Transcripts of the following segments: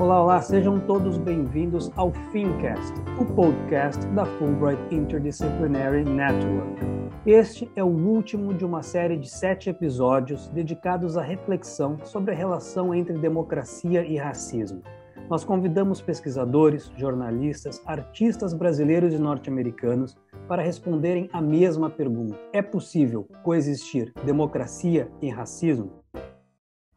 Olá, olá, sejam todos bem-vindos ao Fincast, o podcast da Fulbright Interdisciplinary Network. Este é o último de uma série de sete episódios dedicados à reflexão sobre a relação entre democracia e racismo. Nós convidamos pesquisadores, jornalistas, artistas brasileiros e norte-americanos para responderem a mesma pergunta: é possível coexistir democracia e racismo?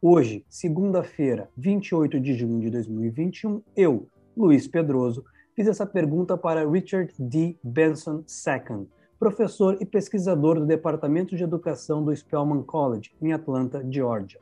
Hoje, segunda-feira, 28 de junho de 2021, eu, Luiz Pedroso, fiz essa pergunta para Richard D. Benson II, professor e pesquisador do Departamento de Educação do Spelman College, em Atlanta, Georgia.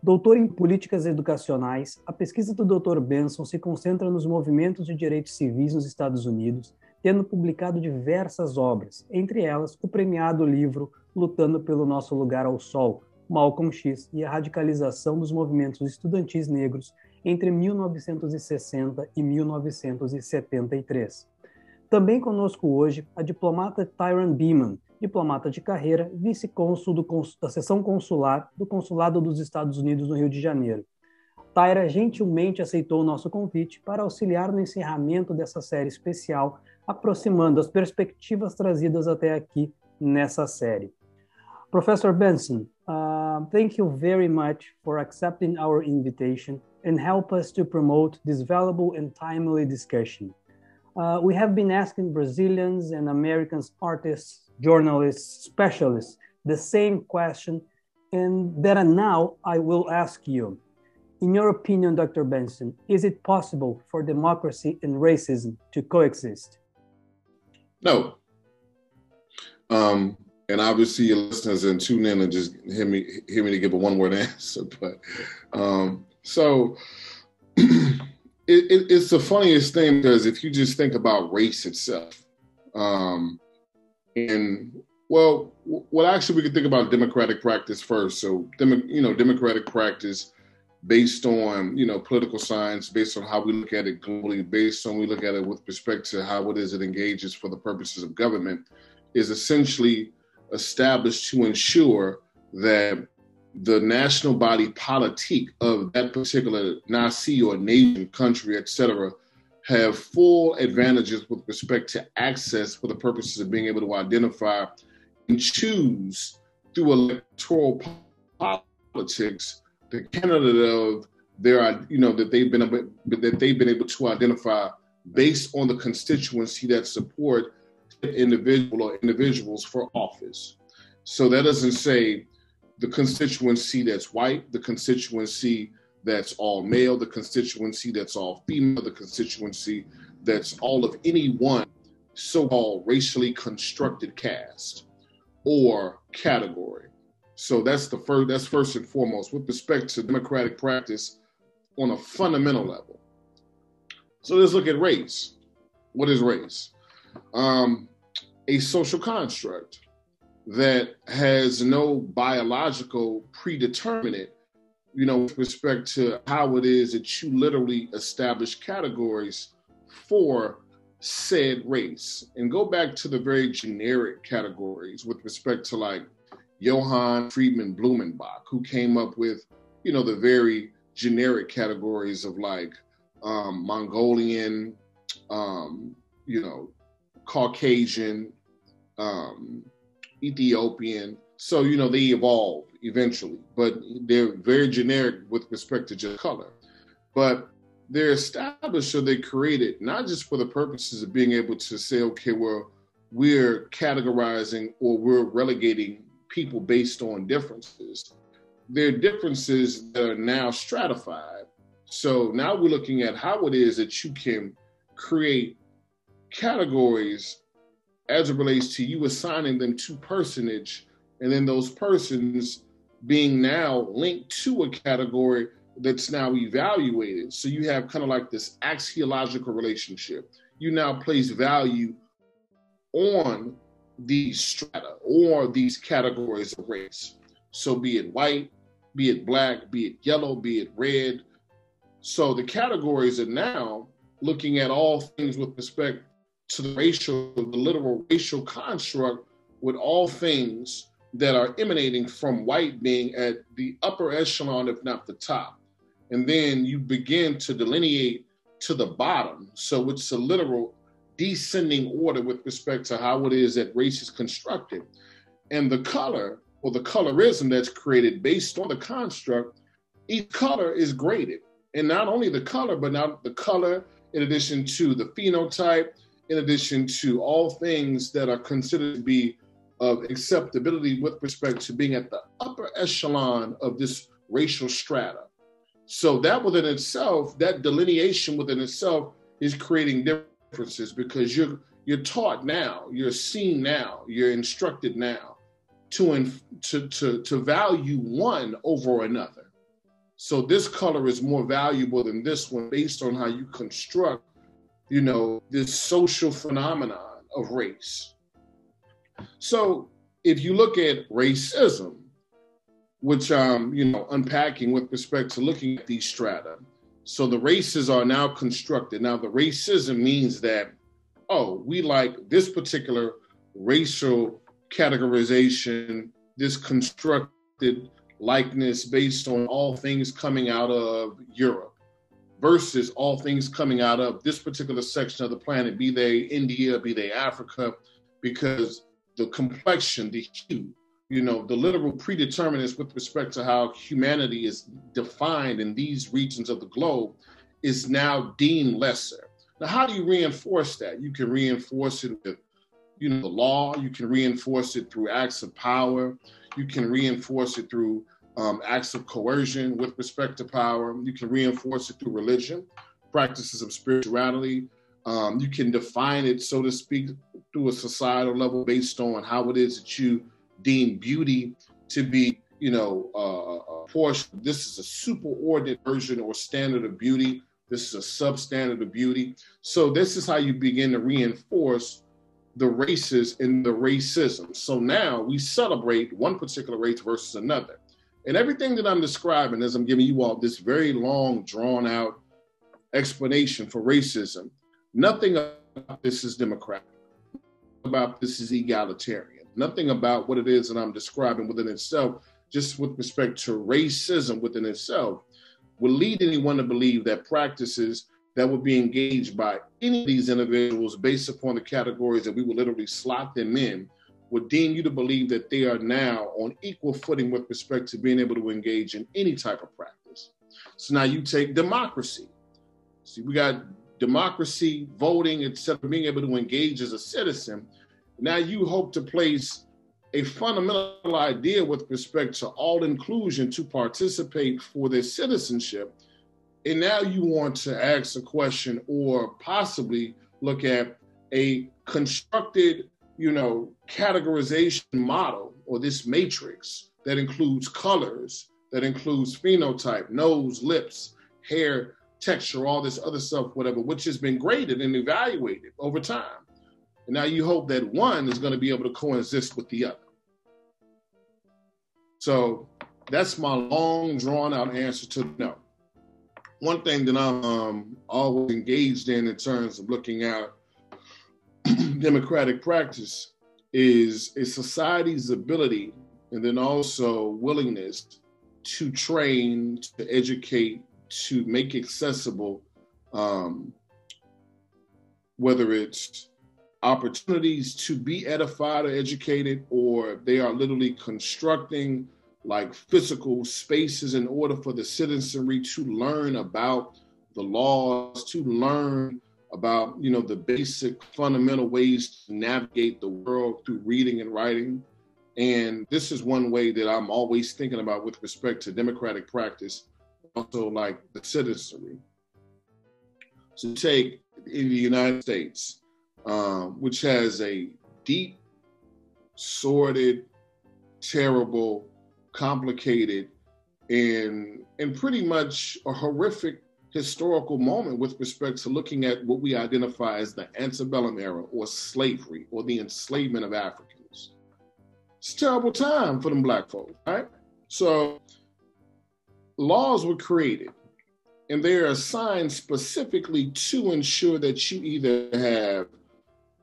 Doutor em políticas educacionais, a pesquisa do Dr. Benson se concentra nos movimentos de direitos civis nos Estados Unidos, tendo publicado diversas obras, entre elas o premiado livro Lutando pelo Nosso Lugar ao Sol, Malcolm X e a radicalização dos movimentos estudantis negros entre 1960 e 1973. Também conosco hoje a diplomata Tyron Beeman, diplomata de carreira, vice-cônsul da seção consular do Consulado dos Estados Unidos no Rio de Janeiro. Tyra gentilmente aceitou o nosso convite para auxiliar no encerramento dessa série especial, aproximando as perspectivas trazidas até aqui nessa série. Professor Benson, uh, thank you very much for accepting our invitation and help us to promote this valuable and timely discussion. Uh, we have been asking Brazilians and Americans, artists, journalists, specialists, the same question, and that now I will ask you. In your opinion, Dr. Benson, is it possible for democracy and racism to coexist? No. Um, and obviously your listeners and tune in and just hear me hear me to give a one word answer. But um, so it, it, it's the funniest thing because if you just think about race itself, um, and well, well, actually, we could think about democratic practice first. So, you know, democratic practice based on you know political science, based on how we look at it globally, based on we look at it with respect to how it is it engages for the purposes of government, is essentially established to ensure that the national body politique of that particular nasi or nation, country, etc., have full advantages with respect to access for the purposes of being able to identify and choose through electoral politics the candidate of their, you know, that they've been that they've been able to identify based on the constituency that support individual or individuals for office. So that doesn't say the constituency that's white, the constituency that's all male, the constituency that's all female, the constituency that's all of any one so-called racially constructed caste or category. So that's the first that's first and foremost with respect to democratic practice on a fundamental level. So let's look at race. What is race? Um, a social construct that has no biological predeterminate, you know, with respect to how it is that you literally establish categories for said race. And go back to the very generic categories with respect to like Johann Friedrich Blumenbach, who came up with, you know, the very generic categories of like um, Mongolian, um, you know, Caucasian, um, Ethiopian. So, you know, they evolve eventually, but they're very generic with respect to just color. But they're established or they're created not just for the purposes of being able to say, okay, well, we're categorizing or we're relegating people based on differences. They're differences that are now stratified. So now we're looking at how it is that you can create categories as it relates to you assigning them to personage and then those persons being now linked to a category that's now evaluated. So you have kind of like this axiological relationship. You now place value on these strata or these categories of race. So be it white, be it black, be it yellow, be it red. So the categories are now looking at all things with respect to the racial, the literal racial construct with all things that are emanating from white being at the upper echelon, if not the top. and then you begin to delineate to the bottom. So it's a literal descending order with respect to how it is that race is constructed. And the color or the colorism that's created based on the construct, each color is graded. And not only the color, but now the color, in addition to the phenotype, in addition to all things that are considered to be of acceptability with respect to being at the upper echelon of this racial strata. So that within itself, that delineation within itself is creating differences because you're you're taught now, you're seen now, you're instructed now to to to to value one over another. So this color is more valuable than this one based on how you construct, you know, this social phenomenon of race. So if you look at racism, which I'm, you know, unpacking with respect to looking at these strata. So the races are now constructed. Now the racism means that, oh, we like this particular racial categorization, this constructed likeness based on all things coming out of Europe versus all things coming out of this particular section of the planet, be they India, be they Africa, because the complexion, the hue, you know, the literal predeterminants with respect to how humanity is defined in these regions of the globe is now deemed lesser. Now, how do you reinforce that? You can reinforce it with, you know, the law. You can reinforce it through acts of power. You can reinforce it through um, acts of coercion with respect to power. You can reinforce it through religion, practices of spirituality. Um, you can define it, so to speak, through a societal level based on how it is that you deem beauty to be, you know, uh, a portion. This is a superordinate version or standard of beauty. This is a substandard of beauty. So this is how you begin to reinforce the races and the racism. So now we celebrate one particular race versus another. And everything that I'm describing as I'm giving you all this very long, drawn out explanation for racism, nothing about this is democratic. About this is egalitarian nothing about what it is that I'm describing within itself, just with respect to racism within itself, will lead anyone to believe that practices that would be engaged by any of these individuals based upon the categories that we would literally slot them in would deem you to believe that they are now on equal footing with respect to being able to engage in any type of practice. So now you take democracy. See, we got democracy, voting, etc., being able to engage as a citizen now you hope to place a fundamental idea with respect to all inclusion to participate for their citizenship. And now you want to ask a question or possibly look at a constructed, you know, categorization model or this matrix that includes colors, that includes phenotype, nose, lips, hair, texture, all this other stuff, whatever, which has been graded and evaluated over time. And now you hope that one is going to be able to coexist with the other. So that's my long drawn out answer to no. One thing that I'm um, always engaged in in terms of looking at democratic practice is a society's ability and then also willingness to train, to educate, to make accessible, um, whether it's opportunities to be edified or educated, or they are literally constructing like physical spaces in order for the citizenry to learn about the laws, to learn about you know the basic fundamental ways to navigate the world through reading and writing. And this is one way that I'm always thinking about with respect to democratic practice, also like the citizenry. So take in the United States, um, which has a deep, sordid, terrible, complicated, and and pretty much a horrific historical moment with respect to looking at what we identify as the antebellum era or slavery or the enslavement of Africans. It's a terrible time for them black folks, right? So laws were created and they are assigned specifically to ensure that you either have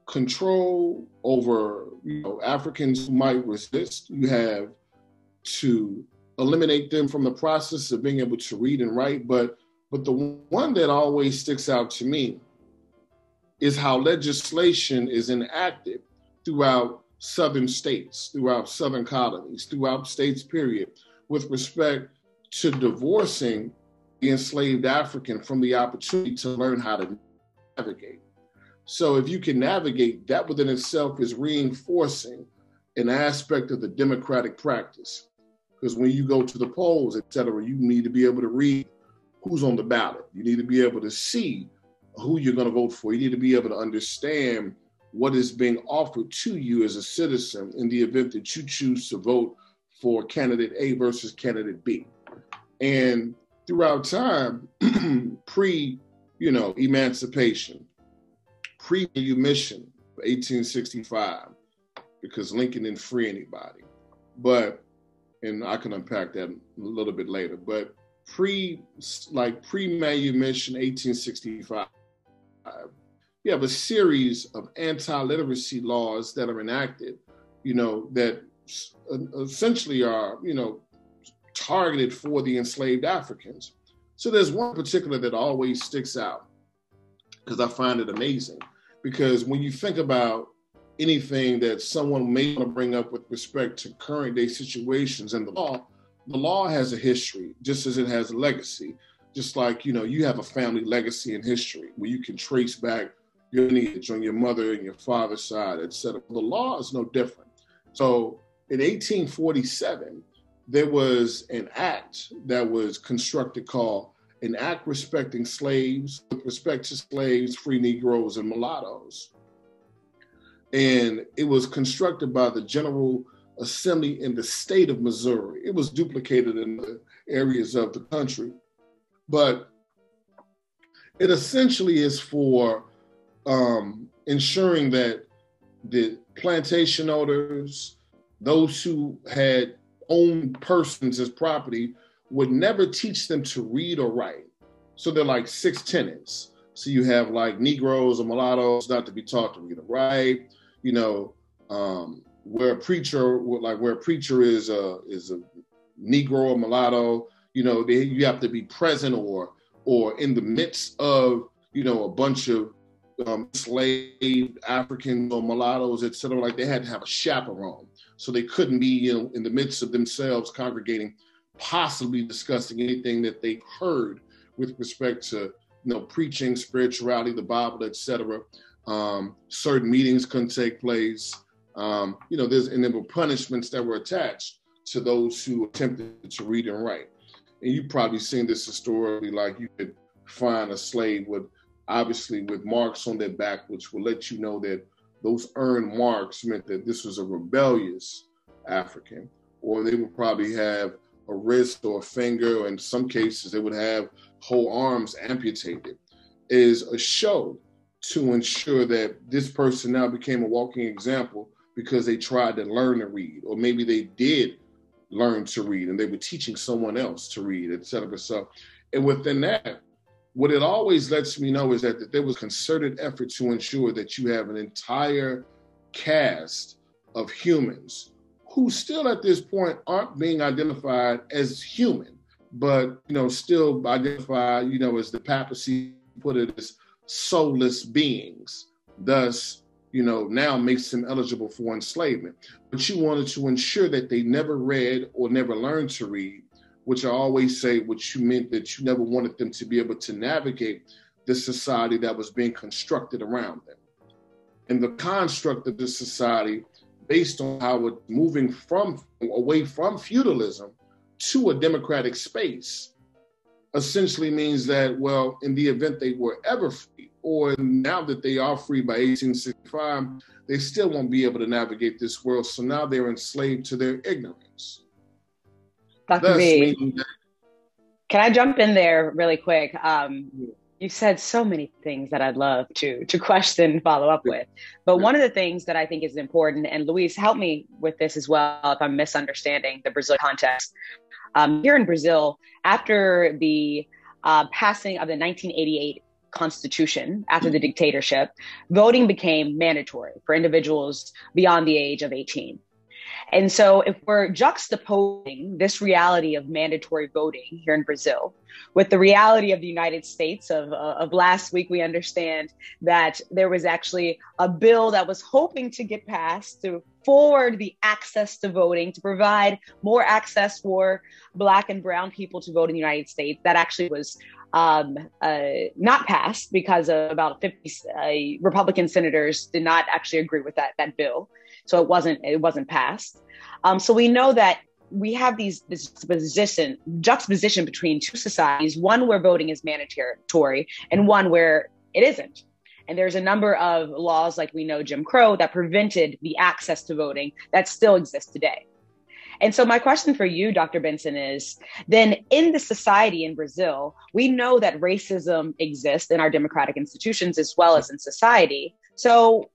control over you know Africans who might resist. You have to eliminate them from the process of being able to read and write. But but the one that always sticks out to me is how legislation is enacted throughout southern states, throughout southern colonies, throughout states, period, with respect to divorcing the enslaved African from the opportunity to learn how to navigate. So if you can navigate, that within itself is reinforcing an aspect of the democratic practice. Because when you go to the polls, et cetera, you need to be able to read who's on the ballot. You need to be able to see who you're going to vote for. You need to be able to understand what is being offered to you as a citizen in the event that you choose to vote for candidate A versus candidate B. And throughout time, pre, you know, emancipation, pre mission 1865, because Lincoln didn't free anybody. But, and I can unpack that a little bit later, but pre, like pre manumission 1865, you have a series of anti-literacy laws that are enacted, you know, that essentially are, you know, targeted for the enslaved Africans. So there's one particular that always sticks out because I find it amazing. Because when you think about anything that someone may want to bring up with respect to current day situations and the law, the law has a history, just as it has a legacy. Just like, you know, you have a family legacy and history where you can trace back your lineage on your mother and your father's side, etc. The law is no different. So in 1847, there was an act that was constructed called an act respecting slaves, with respect to slaves, free Negroes, and mulattoes. And it was constructed by the General Assembly in the state of Missouri. It was duplicated in the areas of the country. But it essentially is for um, ensuring that the plantation owners, those who had owned persons as property, would never teach them to read or write. So they're like six tenants. So you have like Negroes or mulattoes not to be taught to read or write. You know, um, where a preacher, like where a preacher is a is a Negro or mulatto. You know, they, you have to be present or or in the midst of you know a bunch of um, enslaved Africans or mulattoes, et cetera, like they had to have a chaperone. So they couldn't be you know, in the midst of themselves congregating, possibly discussing anything that they heard with respect to you know preaching, spirituality, the Bible, et cetera. Um, certain meetings couldn't take place. Um, you know, there's and there were punishments that were attached to those who attempted to read and write. And you've probably seen this historically, like you could find a slave with obviously with marks on their back, which will let you know that those earned marks meant that this was a rebellious African, or they would probably have a wrist or a finger, or in some cases, they would have whole arms amputated, is a show to ensure that this person now became a walking example because they tried to learn to read, or maybe they did learn to read and they were teaching someone else to read, et cetera. So, and within that, what it always lets me know is that, that there was concerted effort to ensure that you have an entire cast of humans who still at this point aren't being identified as human, but you know, still identified, you know, as the papacy put it as soulless beings. Thus, you know, now makes them eligible for enslavement. But you wanted to ensure that they never read or never learned to read which I always say, which you meant that you never wanted them to be able to navigate the society that was being constructed around them. And the construct of the society, based on how it's moving from away from feudalism to a democratic space, essentially means that, well, in the event they were ever free, or now that they are free by 1865, they still won't be able to navigate this world. So now they're enslaved to their ignorance. Dr. B, can I jump in there really quick? Um, you said so many things that I'd love to to question, and follow up with. But one of the things that I think is important, and Luis, help me with this as well if I'm misunderstanding the Brazil context. Um, here in Brazil, after the uh, passing of the 1988 constitution, after the dictatorship, voting became mandatory for individuals beyond the age of 18. And so, if we're juxtaposing this reality of mandatory voting here in Brazil with the reality of the United States of, uh, of last week, we understand that there was actually a bill that was hoping to get passed to forward the access to voting, to provide more access for Black and Brown people to vote in the United States. That actually was um, uh, not passed because about 50 uh, Republican senators did not actually agree with that that bill, so it wasn't it wasn't passed. Um, so we know that we have these this position juxtaposition between two societies: one where voting is mandatory, and one where it isn't. And there's a number of laws, like we know Jim Crow, that prevented the access to voting that still exists today. And so, my question for you, Dr. Benson, is then in the society in Brazil, we know that racism exists in our democratic institutions as well as in society. So,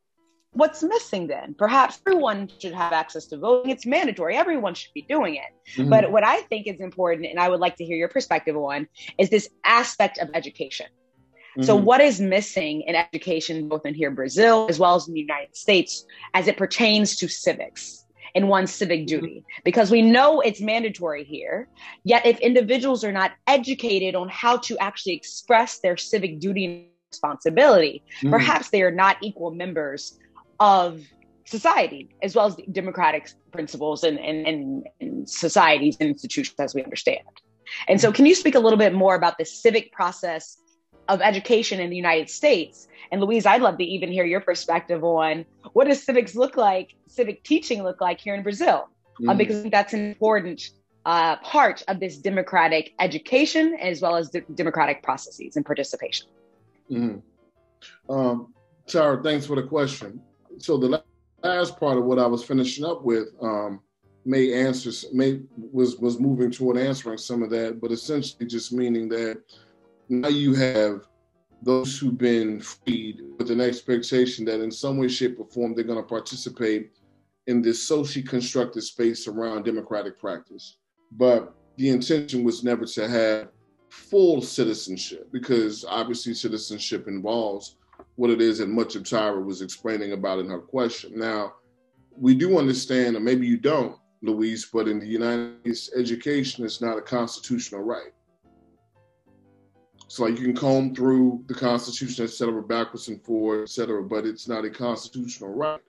what's missing then? Perhaps everyone should have access to voting. It's mandatory, everyone should be doing it. Mm-hmm. But what I think is important, and I would like to hear your perspective on, is this aspect of education. Mm-hmm. So, what is missing in education, both in here, Brazil, as well as in the United States, as it pertains to civics? In one's civic mm-hmm. duty because we know it's mandatory here. Yet, if individuals are not educated on how to actually express their civic duty and responsibility, mm-hmm. perhaps they are not equal members of society as well as democratic principles and, and, and, and societies and institutions as we understand. And so, can you speak a little bit more about the civic process of education in the United States. And Luis, I'd love to even hear your perspective on what does civics look like, civic teaching look like here in Brazil, mm. um, because that's an important uh, part of this democratic education as well as the democratic processes and participation. Mm. Um, Tara, thanks for the question. So the last part of what I was finishing up with um, may answer may was was moving toward answering some of that, but essentially just meaning that now you have those who've been freed with an expectation that in some way, shape, or form they're going to participate in this socially constructed space around democratic practice. But the intention was never to have full citizenship because obviously citizenship involves what it is that much of Tyra was explaining about in her question. Now, we do understand, or maybe you don't, Luis, but in the United States, education is not a constitutional right. So like you can comb through the Constitution, et cetera, backwards and forward, et cetera, but it's not a constitutional right.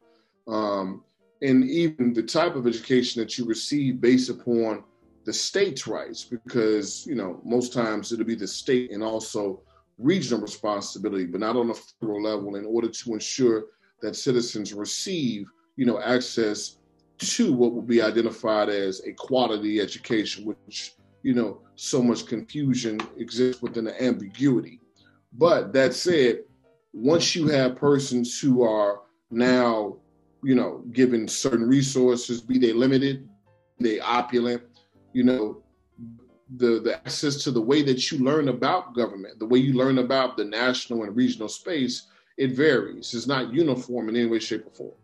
Um, and even the type of education that you receive based upon the state's rights, because you know most times it'll be the state and also regional responsibility, but not on a federal level, in order to ensure that citizens receive you know access to what will be identified as a quality education, which you know, so much confusion exists within the ambiguity. But that said, once you have persons who are now, you know, given certain resources, be they limited, they opulent, you know, the, the access to the way that you learn about government, the way you learn about the national and regional space, it varies. It's not uniform in any way, shape, or form.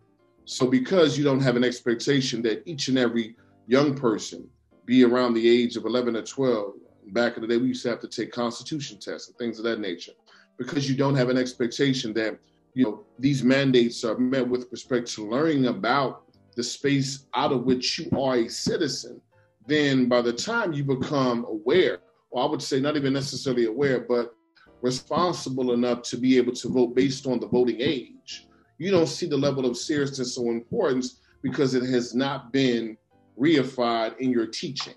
So because you don't have an expectation that each and every young person be around the age of 11 or 12. Back in the day, we used to have to take constitution tests and things of that nature because you don't have an expectation that you know these mandates are met with respect to learning about the space out of which you are a citizen then by the time you become aware or i would say not even necessarily aware but responsible enough to be able to vote based on the voting age you don't see the level of seriousness or importance because it has not been reified in your teaching.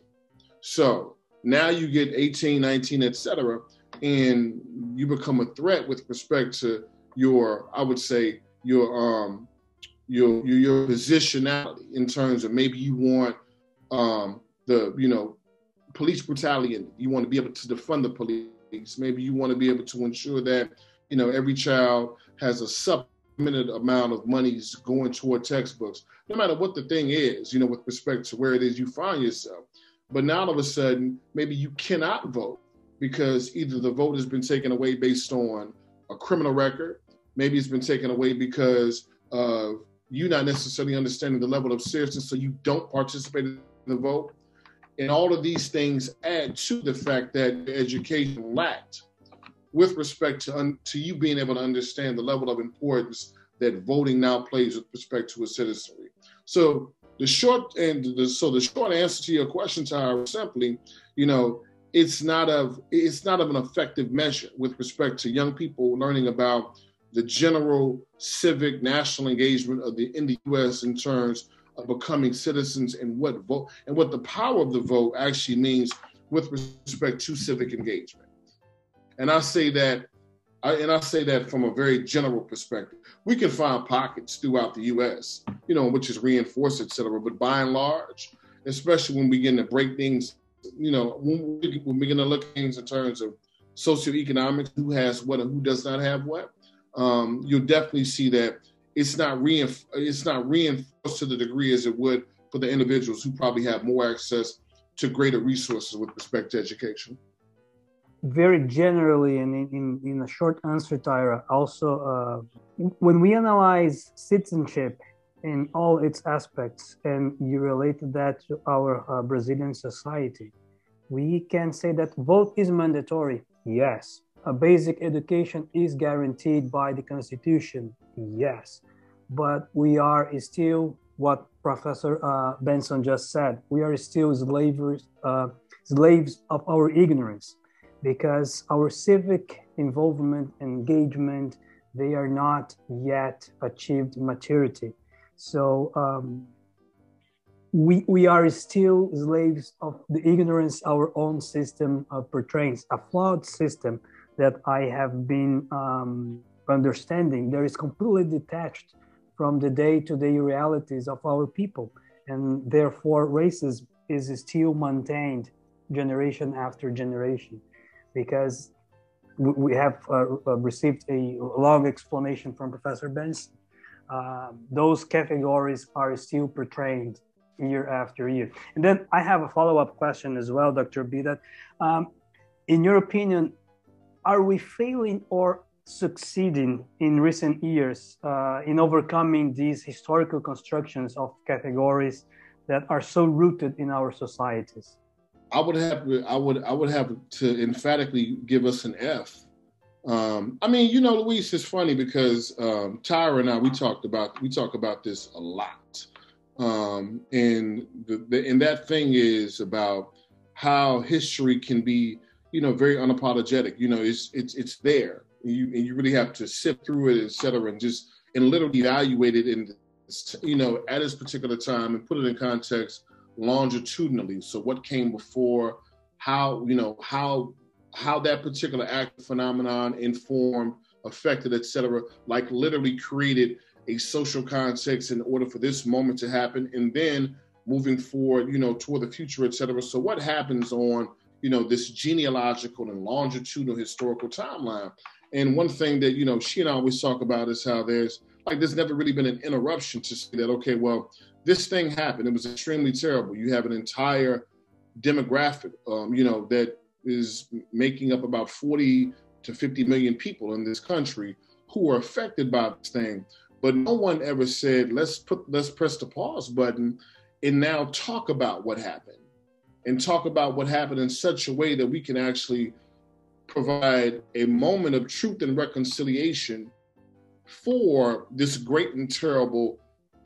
So now you get 18, 19, etc., and you become a threat with respect to your, I would say, your um your your, your positionality in terms of maybe you want um the you know police brutality you want to be able to defund the police maybe you want to be able to ensure that you know every child has a sub limited amount of monies going toward textbooks, no matter what the thing is, you know, with respect to where it is you find yourself. But now all of a sudden, maybe you cannot vote because either the vote has been taken away based on a criminal record, maybe it's been taken away because of you not necessarily understanding the level of seriousness, so you don't participate in the vote. And all of these things add to the fact that education lacked with respect to, un, to you being able to understand the level of importance that voting now plays with respect to a citizenry. So the short and the, so the short answer to your question, Tyra, simply, you know, it's not of it's not of an effective measure with respect to young people learning about the general civic national engagement of the in the U.S. in terms of becoming citizens and what vote and what the power of the vote actually means with respect to civic engagement. And I say that, I, and I say that from a very general perspective. We can find pockets throughout the U.S., you know, which is reinforced, et cetera. But by and large, especially when we begin to break things, you know, when we, when we begin to look things in terms of socioeconomics, who has what and who does not have what, um, you'll definitely see that it's not reinf- it's not reinforced to the degree as it would for the individuals who probably have more access to greater resources with respect to education. Very generally, and in, in, in a short answer, Tyra, also uh, when we analyze citizenship in all its aspects, and you related that to our uh, Brazilian society, we can say that vote is mandatory. Yes, a basic education is guaranteed by the Constitution. Yes, but we are still what Professor uh, Benson just said. We are still slavers, uh, slaves of our ignorance because our civic involvement, engagement, they are not yet achieved maturity. So um, we, we are still slaves of the ignorance our own system uh, portrays, a flawed system that I have been um, understanding. There is completely detached from the day-to-day realities of our people and therefore racism is still maintained generation after generation because we have uh, uh, received a long explanation from professor benson uh, those categories are still portrayed year after year. And then i have a follow-up question as well dr bidat. Um, in your opinion are we failing or succeeding in recent years uh, in overcoming these historical constructions of categories that are so rooted in our societies? I would have I would I would have to emphatically give us an F. Um, I mean, you know, Luis, it's funny because um, Tyra and I we talked about we talk about this a lot, um, and the, the, and that thing is about how history can be, you know, very unapologetic. You know, it's it's it's there you and you really have to sift through it, et cetera, and just and literally evaluate it in you know at this particular time and put it in context longitudinally. So what came before, how you know how how that particular act phenomenon informed, affected, et cetera, like literally created a social context in order for this moment to happen, and then moving forward, you know, toward the future, et cetera. So what happens on you know this genealogical and longitudinal historical timeline and one thing that, you know, she and I always talk about is how there's like there's never really been an interruption to say that, okay, well, this thing happened. It was extremely terrible. You have an entire demographic, um, you know, that is making up about 40 to 50 million people in this country who are affected by this thing. But no one ever said, let's put let's press the pause button and now talk about what happened. And talk about what happened in such a way that we can actually provide a moment of truth and reconciliation for this great and terrible,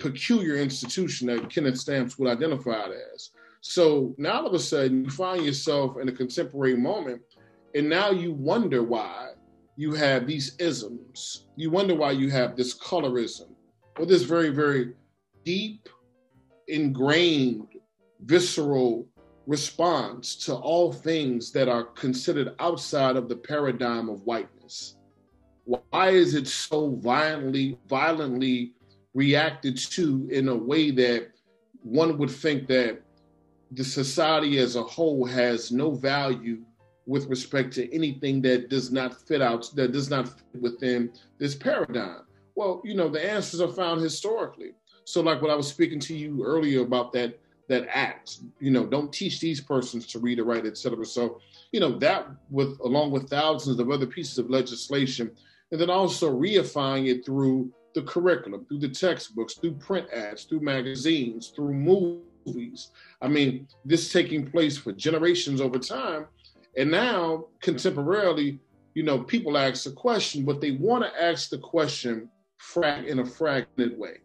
peculiar institution that Kenneth Stampp would identify it as. So now all of a sudden you find yourself in a contemporary moment, and now you wonder why you have these isms. You wonder why you have this colorism or this very, very deep, ingrained, visceral response to all things that are considered outside of the paradigm of whiteness? Why is it so violently, violently reacted to in a way that one would think that the society as a whole has no value with respect to anything that does not fit out, that does not fit within this paradigm? Well, you know, the answers are found historically. So, like what I was speaking to you earlier about that that act. You know, don't teach these persons to read or write, etc. So, you know, that with along with thousands of other pieces of legislation, and then also reifying it through the curriculum, through the textbooks, through print ads, through magazines, through movies. I mean, this taking place for generations over time. And now, contemporarily, you know, people ask the question, but they want to ask the question in a fragmented way.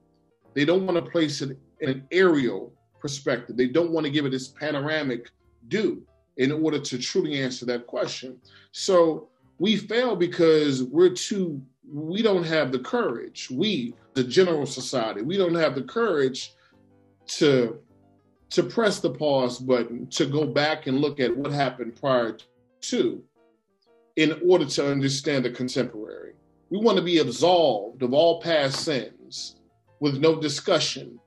They don't want to place it in an aerial perspective. They don't want to give it this panoramic do in order to truly answer that question. So we fail because we're too, we don't have the courage. We, the general society, we don't have the courage to to press the pause button to go back and look at what happened prior to in order to understand the contemporary. We want to be absolved of all past sins with no discussion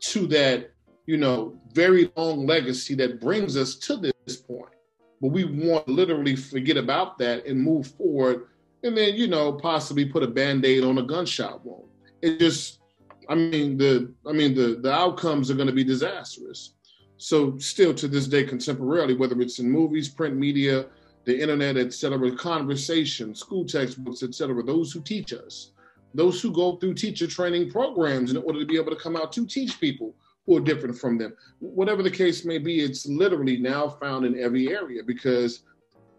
to that, you know, very long legacy that brings us to this point. But we want to literally forget about that and move forward and then, you know, possibly put a band-aid on a gunshot wound. It just I mean the I mean the the outcomes are going to be disastrous. So still to this day, contemporarily, whether it's in movies, print media, the internet, etc., conversation, school textbooks, etc., those who teach us, those who go through teacher training programs in order to be able to come out to teach people who are different from them. Whatever the case may be, it's literally now found in every area because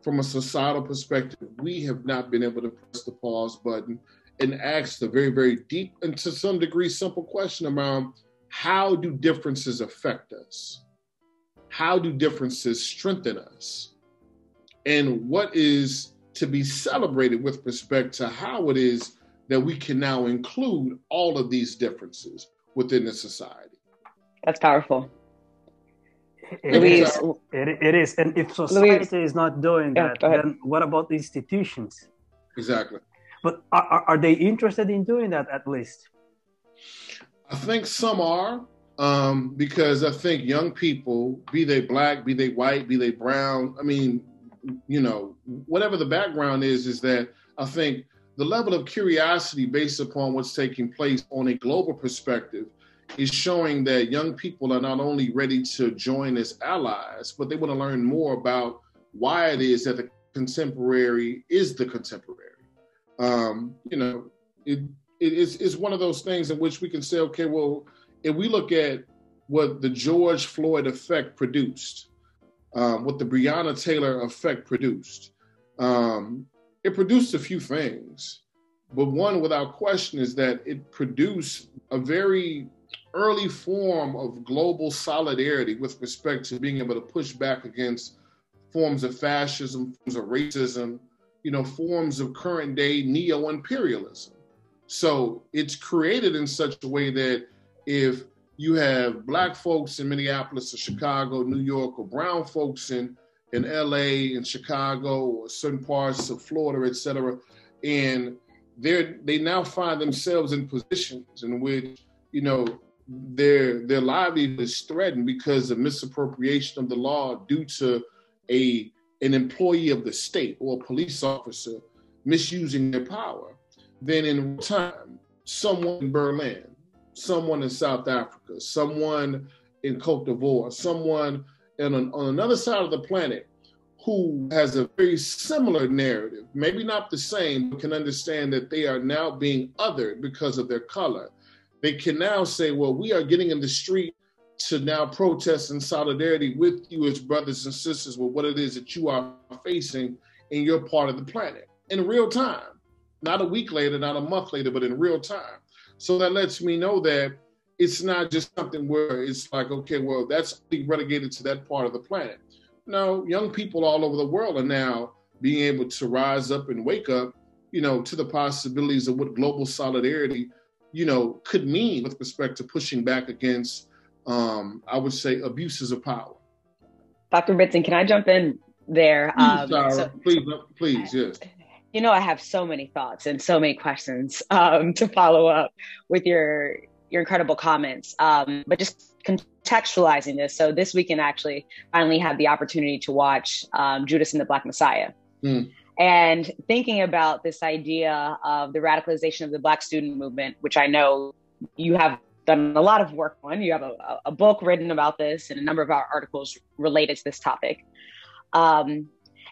from a societal perspective, we have not been able to press the pause button and ask the very, very deep and to some degree simple question around how do differences affect us? How do differences strengthen us? And what is to be celebrated with respect to how it is that we can now include all of these differences within the society? That's powerful. It is, it, it is. And if society is not doing that, yeah, then what about the institutions? Exactly. But are, are they interested in doing that at least? I think some are, um, because I think young people, be they black, be they white, be they brown, I mean, you know, whatever the background is, is that I think the level of curiosity based upon what's taking place on a global perspective is showing that young people are not only ready to join as allies, but they want to learn more about why it is that the contemporary is the contemporary um, you know, it, it is it's one of those things in which we can say, okay, well, if we look at what the George Floyd effect produced, um, what the Breonna Taylor effect produced, um, it produced a few things. But one, without question, is that it produced a very early form of global solidarity with respect to being able to push back against forms of fascism, forms of racism, you know, forms of current day neo imperialism. So it's created in such a way that if you have black folks in Minneapolis or Chicago, New York, or brown folks in in LA and Chicago or certain parts of Florida, et cetera, and they they now find themselves in positions in which you know their their livelihood is threatened because of misappropriation of the law due to a an employee of the state or a police officer misusing their power, then in time, someone in Berlin, someone in South Africa, someone in Cote d'Ivoire, someone on, on another side of the planet who has a very similar narrative, maybe not the same, but can understand that they are now being othered because of their color. They can now say, well, we are getting in the street to now protest in solidarity with you as brothers and sisters with what it is that you are facing in your part of the planet in real time. Not a week later, not a month later, but in real time. So that lets me know that it's not just something where it's like, okay, well, that's relegated to that part of the planet. No, young people all over the world are now being able to rise up and wake up, you know, to the possibilities of what global solidarity, you know, could mean with respect to pushing back against um, I would say, abuses of power. Dr. Britton, can I jump in there? Please, um, Sarah, so, please, please, yes. You know, I have so many thoughts and so many questions um, to follow up with your your incredible comments. Um, but just contextualizing this, so this weekend actually finally had the opportunity to watch um, Judas and the Black Messiah. Mm. And thinking about this idea of the radicalization of the Black student movement, which I know you have done a lot of work on. You have a, a book written about this and a number of our articles related to this topic. Um,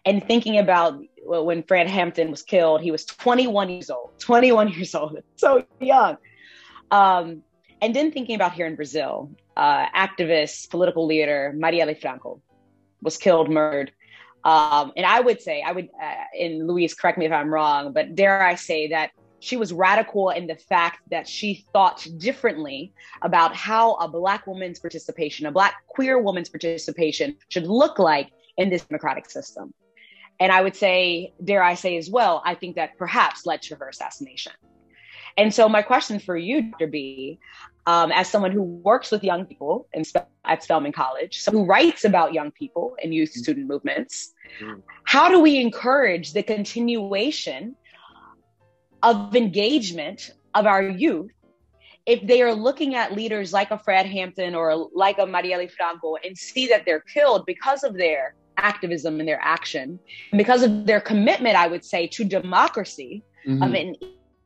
and thinking about when Fred Hampton was killed, he was 21 years old, 21 years old, so young. Um, and then thinking about here in Brazil, uh, activist, political leader Marielle Franco was killed, murdered. Um, and I would say, I would, uh, and Luis, correct me if I'm wrong, but dare I say that she was radical in the fact that she thought differently about how a Black woman's participation, a Black queer woman's participation should look like in this democratic system. And I would say, dare I say as well, I think that perhaps led to her assassination. And so, my question for you, Dr. B, um, as someone who works with young people in, at Spelman College, so who writes about young people and youth student movements. How do we encourage the continuation of engagement of our youth if they are looking at leaders like a Fred Hampton or like a Marielle Franco and see that they're killed because of their activism and their action, and because of their commitment, I would say, to democracy, mm-hmm. of an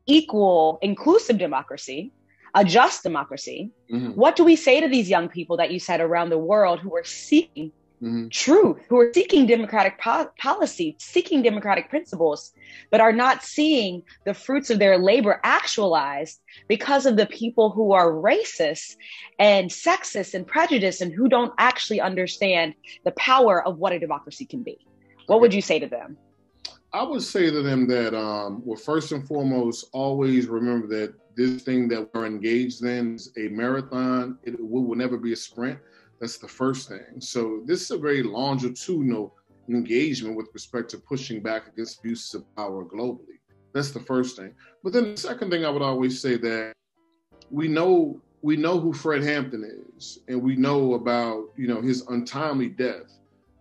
equal, inclusive democracy, a just democracy, mm-hmm. what do we say to these young people that you said around the world who are seeking mm-hmm. truth, who are seeking democratic po- policy, seeking democratic principles, but are not seeing the fruits of their labor actualized because of the people who are racist and sexist and prejudiced and who don't actually understand the power of what a democracy can be. What would you say to them? I would say to them that, um, well, first and foremost, always remember that this thing that we're engaged in is a marathon. It will, will never be a sprint. That's the first thing. So this is a very longitudinal engagement with respect to pushing back against abuses of power globally. That's the first thing. But then the second thing I would always say that we know we know who Fred Hampton is, and we know about you know his untimely death.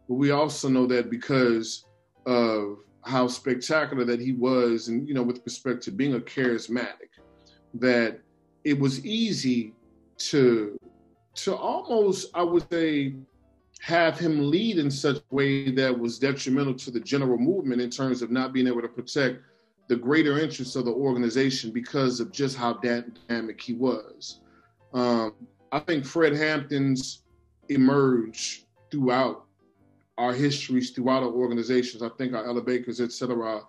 But we also know that because of how spectacular that he was, and you know, with respect to being a charismatic, that it was easy to to almost, I would say, have him lead in such a way that was detrimental to the general movement in terms of not being able to protect the greater interests of the organization because of just how dynamic he was. Um, I think Fred Hampton's emerge throughout our histories, throughout our organizations. I think our Ella Bakers, et cetera,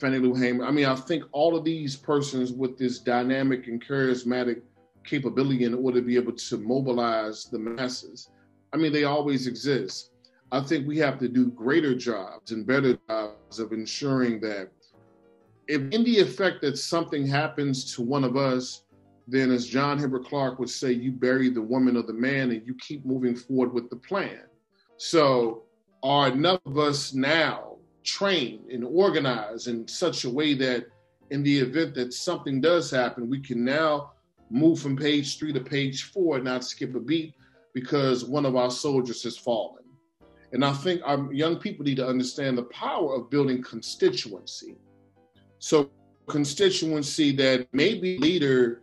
Fannie Lou Hamer. I mean, I think all of these persons with this dynamic and charismatic capability in order to be able to mobilize the masses. I mean, they always exist. I think we have to do greater jobs and better jobs of ensuring that if in the effect that something happens to one of us, then as John Henrik Clarke would say, you bury the woman or the man and you keep moving forward with the plan. So are enough of us now trained and organized in such a way that in the event that something does happen, we can now move from page three to page four and not skip a beat because one of our soldiers has fallen. And I think our young people need to understand the power of building constituency. So constituency that may be leader,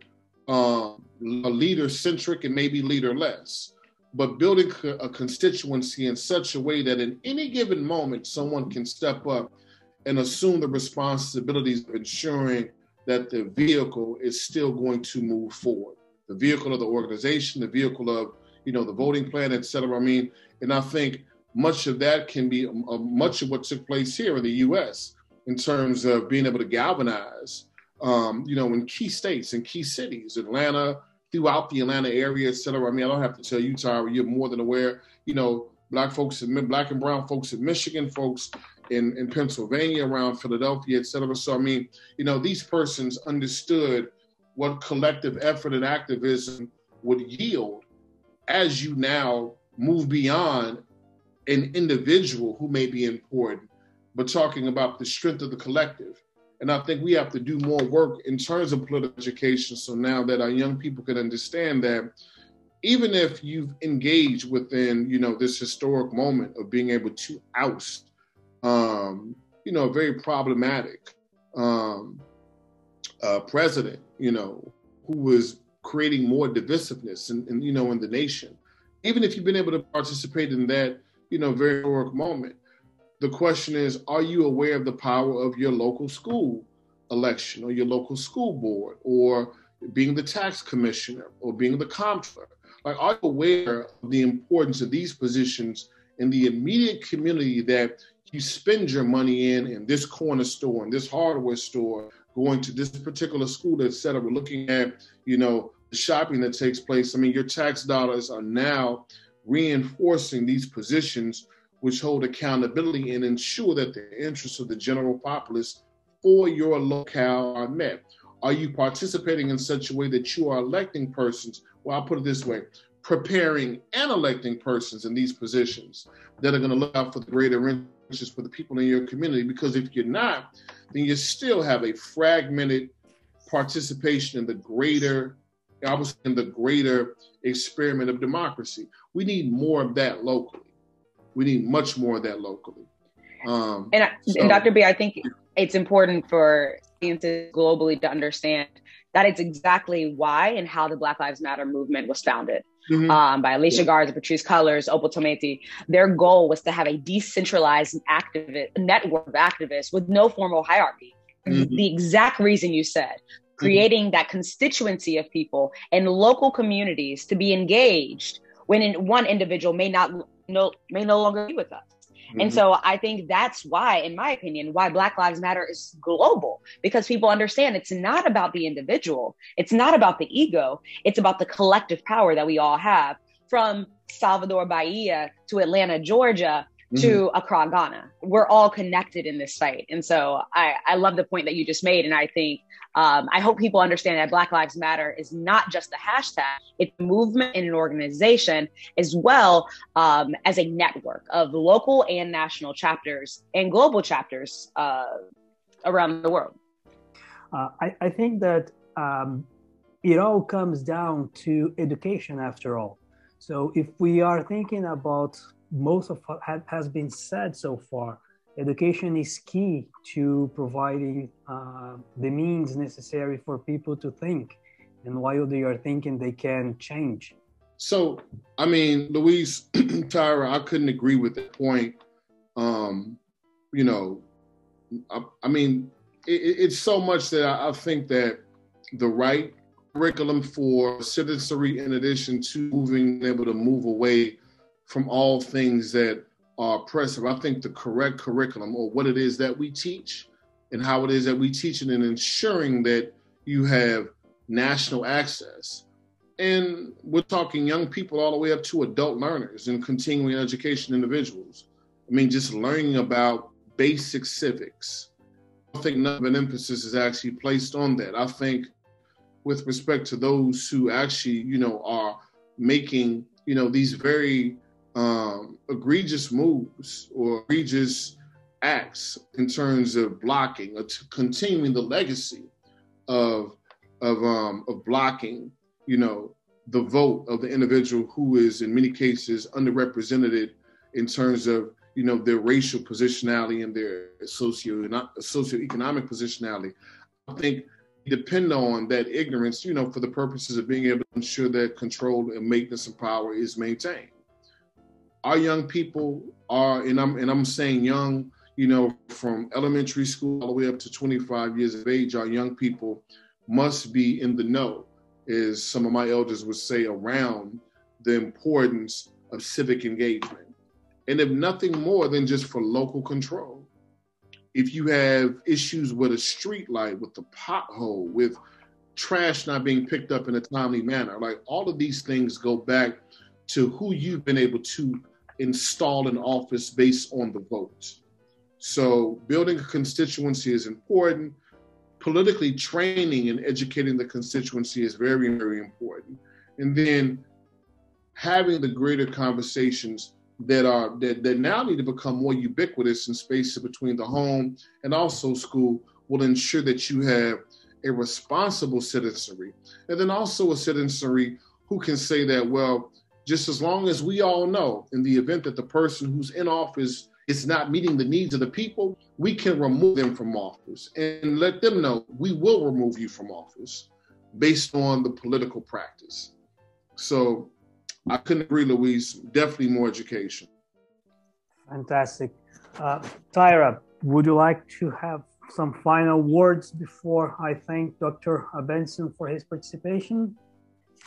um, leader centric and maybe leader less, but building a constituency in such a way that in any given moment someone can step up and assume the responsibilities of ensuring that the vehicle is still going to move forward. The vehicle of the organization, the vehicle of you know the voting plan, et cetera. I mean, and I think much of that can be uh, much of what took place here in the U.S. in terms of being able to galvanize, um, you know, in key states and key cities, Atlanta, throughout the Atlanta area, et cetera. I mean, I don't have to tell you, Tyra, you're more than aware. You know, black folks, black and brown folks in Michigan, folks in, in Pennsylvania, around Philadelphia, et cetera. So, I mean, you know, these persons understood what collective effort and activism would yield as you now move beyond an individual who may be important, but talking about the strength of the collective. And I think we have to do more work in terms of political education. So now that our young people can understand that even if you've engaged within, you know, this historic moment of being able to oust um, you know, a very problematic um, uh, president, you know, who was creating more divisiveness and, you know, in the nation. Even if you've been able to participate in that, you know, very historic moment, the question is, are you aware of the power of your local school election or your local school board or being the tax commissioner or being the comptroller? Like, are you aware of the importance of these positions in the immediate community that you spend your money in in this corner store, in this hardware store, going to this particular school, et cetera, we're looking at, you know, the shopping that takes place. I mean, your tax dollars are now reinforcing these positions which hold accountability and ensure that the interests of the general populace for your locale are met. Are you participating in such a way that you are electing persons? Well, I'll put it this way preparing and electing persons in these positions that are going to look out for the greater interests for the people in your community. Because if you're not, then you still have a fragmented participation in the greater, I was in the greater experiment of democracy. We need more of that locally. We need much more of that locally. Um, and, so, and Dr. B, I think it's important for scientists globally to understand that it's exactly why and how the Black Lives Matter movement was founded. Mm-hmm. Um, by Alicia yeah. Garza, Patrisse Cullors, Opal Tometi. Their goal was to have a decentralized activist network of activists with no formal hierarchy. Mm-hmm. The exact reason you said, mm-hmm. creating mm-hmm. that constituency of people and local communities to be engaged when in, one individual may not no, may no longer be with us. Mm-hmm. And so I think that's why, in my opinion, why Black Lives Matter is global because people understand it's not about the individual, it's not about the ego, it's about the collective power that we all have from Salvador Bahia to Atlanta, Georgia to mm-hmm. Accra, Ghana. We're all connected in this fight. And so I, I love the point that you just made. And I think, um, I hope people understand that Black Lives Matter is not just a hashtag, it's a movement and an organization as well um, as a network of local and national chapters and global chapters uh, around the world. Uh, I, I, think that um, it all comes down to education after all. So if we are thinking about most of what has been said so far, education is key to providing uh, the means necessary for people to think. And while they are thinking, they can change. So, I mean, Luis, Tyra, I couldn't agree with that point. Um, you know, I, I mean, it, it's so much that I, I think that the right curriculum for citizenry, in addition to moving, able to move away from all things that are oppressive. I think the correct curriculum or what it is that we teach and how it is that we teach it and ensuring that you have national access. And we're talking young people all the way up to adult learners and continuing education individuals. I mean, just learning about basic civics. I think none of an emphasis is actually placed on that. I think with respect to those who actually, you know, are making, you know, these very um, egregious moves or egregious acts in terms of blocking or continuing the legacy of of um, of blocking, you know, the vote of the individual who is in many cases underrepresented in terms of you know their racial positionality and their socio socioeconomic positionality. I think depend on that ignorance, you know, for the purposes of being able to ensure that control and maintenance and power is maintained our young people are, and I'm and I'm saying young, you know, from elementary school all the way up to 25 years of age, our young people must be in the know, as some of my elders would say, around the importance of civic engagement. And if nothing more than just for local control. If you have issues with a street light, with the pothole, with trash not being picked up in a timely manner, like all of these things go back to who you've been able to install an office based on the vote. So building a constituency is important. Politically training and educating the constituency is very, very important. And then having the greater conversations that are that, that now need to become more ubiquitous in spaces between the home and also school will ensure that you have a responsible citizenry and then also a citizenry who can say that well just as long as we all know in the event that the person who's in office is not meeting the needs of the people, we can remove them from office and let them know we will remove you from office based on the political practice. So I couldn't agree, Luis. Definitely more education. Fantastic. Uh, Tyra, would you like to have some final words before I thank Dr. Benson for his participation?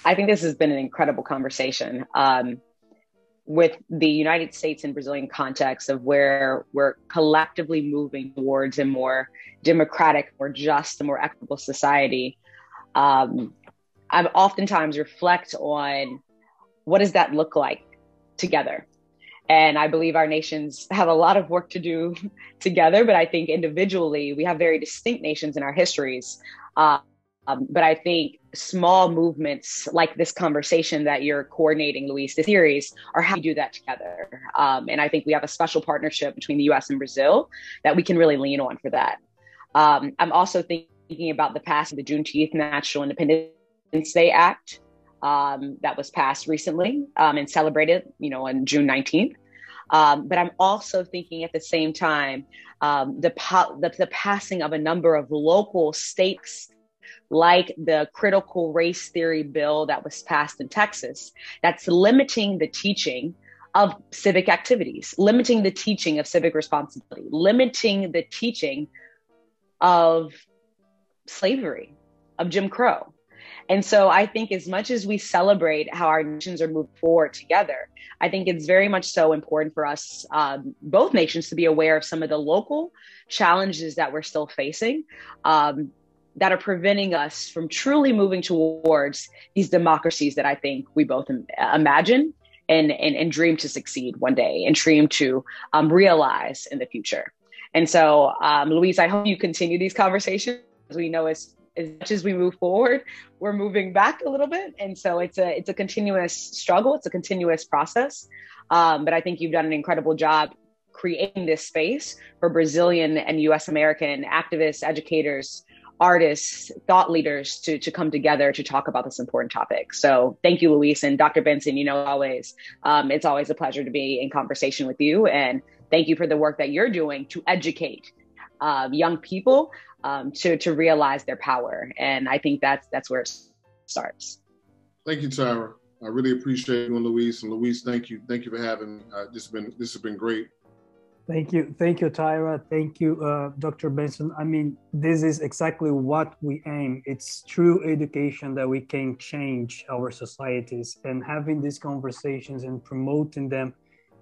I think this has been an incredible conversation. Um, with the United States and Brazilian context of where we're collectively moving towards a more democratic, more just, a more equitable society, um, I oftentimes reflect on what does that look like together. And I believe our nations have a lot of work to do together, but I think individually we have very distinct nations in our histories. Uh, Um, but I think small movements like this conversation that you're coordinating, Luis, the series, are how we do that together. Um, and I think we have a special partnership between the US and Brazil that we can really lean on for that. Um, I'm also thinking about the passing of the Juneteenth National Independence Day Act um, that was passed recently um, and celebrated, you know, on June 19th. Um, but I'm also thinking at the same time um, the, po- the, the passing of a number of local stakes like the critical race theory bill that was passed in Texas, that's limiting the teaching of civic activities, limiting the teaching of civic responsibility, limiting the teaching of slavery, of Jim Crow. And so I think as much as we celebrate how our nations are moving forward together, I think it's very much so important for us, um, both nations, to be aware of some of the local challenges that we're still facing. Um, that are preventing us from truly moving towards these democracies that I think we both imagine and, and, and dream to succeed one day and dream to um, realize in the future. And so, um, Luis, I hope you continue these conversations. We know as, as much as we move forward, we're moving back a little bit. And so it's a, it's a continuous struggle. It's a continuous process. Um, but I think you've done an incredible job creating this space for Brazilian and US American activists, educators, artists, thought leaders to, to come together to talk about this important topic. So thank you, Luis and Dr. Benson. You know, always, um, it's always a pleasure to be in conversation with you. And thank you for the work that you're doing to educate uh, young people um, to, to realize their power. And I think that's, that's where it starts. Thank you, Tyra. I really appreciate you and Luis. And Luis, thank you. Thank you for having me. Uh, this has been, this has been great. Thank you. Thank you, Tyra. Thank you, uh, Dr. Benson. I mean, this is exactly what we aim. It's through education that we can change our societies, and having these conversations and promoting them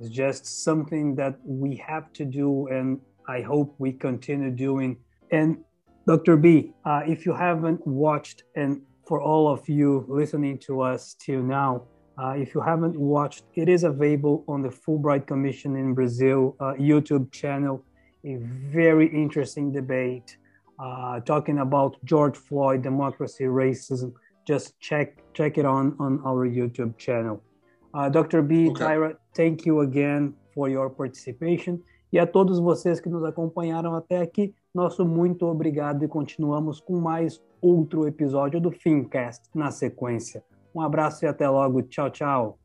is just something that we have to do, and I hope we continue doing. And Dr. B, uh, if you haven't watched, and for all of you listening to us till now, uh, if you haven't watched, it is available on the Fulbright Commission in Brazil uh, YouTube channel. A very interesting debate uh, talking about George Floyd, democracy, racism. Just check check it on on our YouTube channel. Uh, Dr. B, okay. Tyra, thank you again for your participation. E a todos vocês que nos acompanharam até aqui, nosso muito obrigado e continuamos com mais outro episódio do Fincast na sequência. Um abraço e até logo. Tchau, tchau.